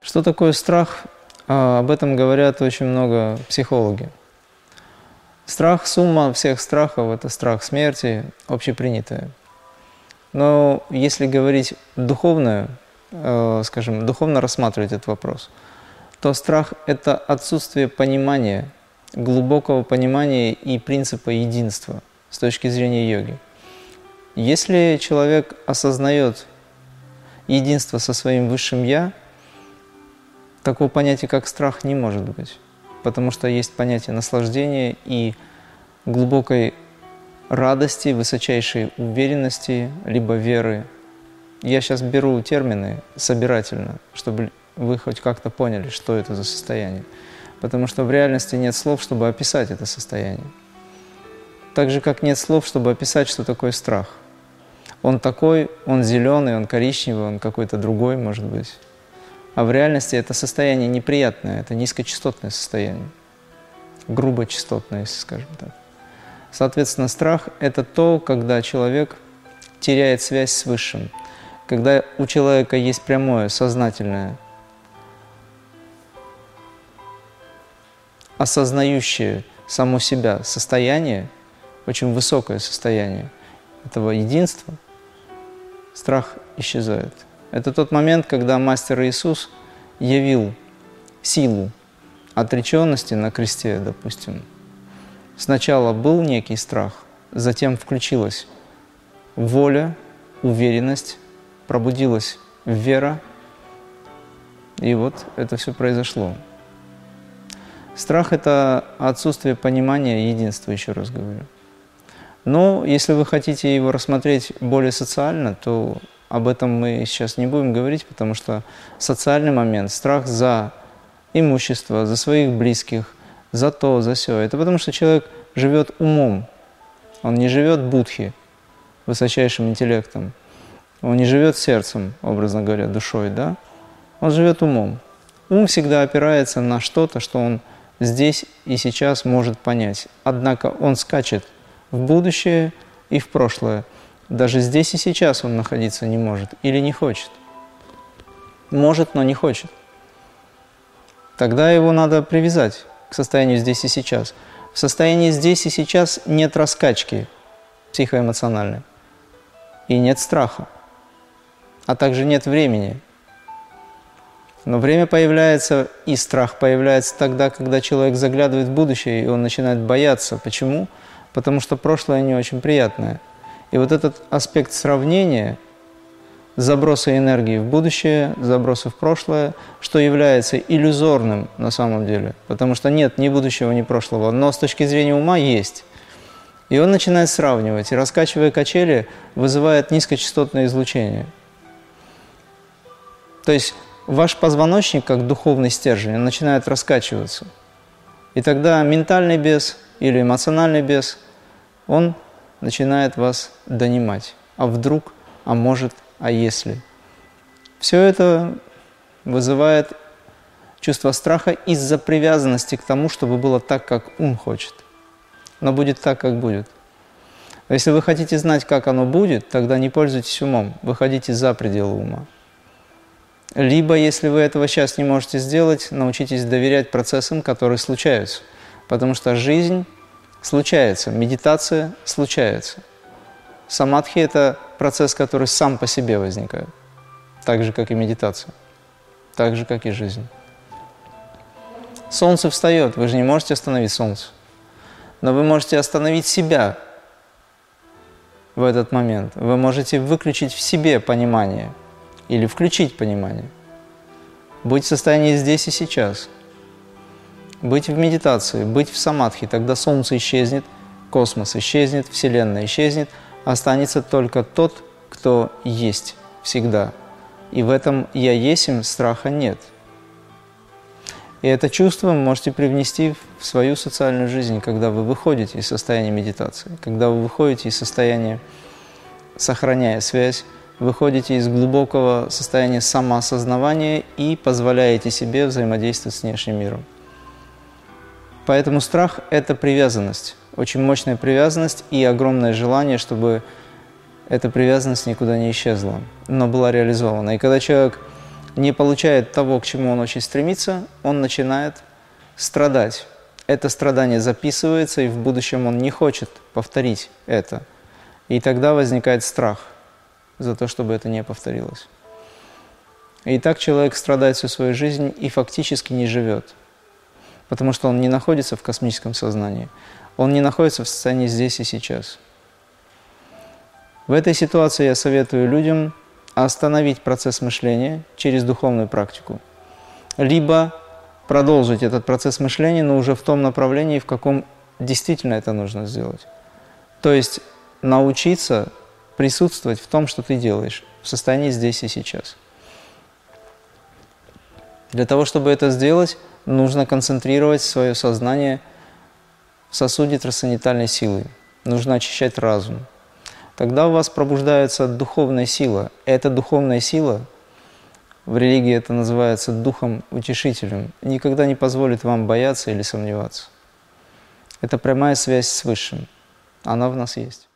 Что такое страх? А, об этом говорят очень много психологи. Страх, сумма всех страхов – это страх смерти, общепринятая. Но если говорить духовно, э, скажем, духовно рассматривать этот вопрос, то страх – это отсутствие понимания, глубокого понимания и принципа единства с точки зрения йоги. Если человек осознает единство со своим высшим «я», такого понятия, как страх, не может быть потому что есть понятие наслаждения и глубокой радости, высочайшей уверенности, либо веры. Я сейчас беру термины собирательно, чтобы вы хоть как-то поняли, что это за состояние. Потому что в реальности нет слов, чтобы описать это состояние. Так же, как нет слов, чтобы описать, что такое страх. Он такой, он зеленый, он коричневый, он какой-то другой, может быть. А в реальности это состояние неприятное, это низкочастотное состояние, грубочастотное, если скажем так. Соответственно, страх – это то, когда человек теряет связь с Высшим, когда у человека есть прямое, сознательное, осознающее само себя состояние, очень высокое состояние этого единства, страх исчезает. Это тот момент, когда Мастер Иисус явил силу отреченности на кресте, допустим. Сначала был некий страх, затем включилась воля, уверенность, пробудилась вера, и вот это все произошло. Страх – это отсутствие понимания единства, еще раз говорю. Но если вы хотите его рассмотреть более социально, то об этом мы сейчас не будем говорить, потому что социальный момент, страх за имущество, за своих близких, за то, за все. Это потому что человек живет умом, он не живет будхи, высочайшим интеллектом, он не живет сердцем, образно говоря, душой, да? Он живет умом. Ум всегда опирается на что-то, что он здесь и сейчас может понять. Однако он скачет в будущее и в прошлое. Даже здесь и сейчас он находиться не может или не хочет. Может, но не хочет. Тогда его надо привязать к состоянию здесь и сейчас. В состоянии здесь и сейчас нет раскачки психоэмоциональной. И нет страха. А также нет времени. Но время появляется, и страх появляется тогда, когда человек заглядывает в будущее, и он начинает бояться. Почему? Потому что прошлое не очень приятное – и вот этот аспект сравнения, заброса энергии в будущее, заброса в прошлое, что является иллюзорным на самом деле, потому что нет ни будущего, ни прошлого, но с точки зрения ума есть. И он начинает сравнивать, и раскачивая качели, вызывает низкочастотное излучение. То есть ваш позвоночник, как духовный стержень, начинает раскачиваться. И тогда ментальный бес или эмоциональный бес, он начинает вас донимать. А вдруг, а может, а если? Все это вызывает чувство страха из-за привязанности к тому, чтобы было так, как ум хочет. Но будет так, как будет. Если вы хотите знать, как оно будет, тогда не пользуйтесь умом, выходите за пределы ума. Либо, если вы этого сейчас не можете сделать, научитесь доверять процессам, которые случаются. Потому что жизнь случается, медитация случается. Самадхи – это процесс, который сам по себе возникает, так же, как и медитация, так же, как и жизнь. Солнце встает, вы же не можете остановить солнце, но вы можете остановить себя в этот момент. Вы можете выключить в себе понимание или включить понимание. Быть в состоянии здесь и сейчас – быть в медитации, быть в самадхи, тогда Солнце исчезнет, космос исчезнет, Вселенная исчезнет, останется только тот, кто есть всегда. И в этом «я есим» страха нет. И это чувство вы можете привнести в свою социальную жизнь, когда вы выходите из состояния медитации, когда вы выходите из состояния, сохраняя связь, выходите из глубокого состояния самоосознавания и позволяете себе взаимодействовать с внешним миром. Поэтому страх – это привязанность, очень мощная привязанность и огромное желание, чтобы эта привязанность никуда не исчезла, но была реализована. И когда человек не получает того, к чему он очень стремится, он начинает страдать. Это страдание записывается, и в будущем он не хочет повторить это. И тогда возникает страх за то, чтобы это не повторилось. И так человек страдает всю свою жизнь и фактически не живет, потому что он не находится в космическом сознании, он не находится в состоянии здесь и сейчас. В этой ситуации я советую людям остановить процесс мышления через духовную практику, либо продолжить этот процесс мышления, но уже в том направлении, в каком действительно это нужно сделать. То есть научиться присутствовать в том, что ты делаешь, в состоянии здесь и сейчас – для того, чтобы это сделать, нужно концентрировать свое сознание в сосуде трансцендентальной силы. Нужно очищать разум. Тогда у вас пробуждается духовная сила. Эта духовная сила, в религии это называется духом утешителем, никогда не позволит вам бояться или сомневаться. Это прямая связь с Высшим. Она в нас есть.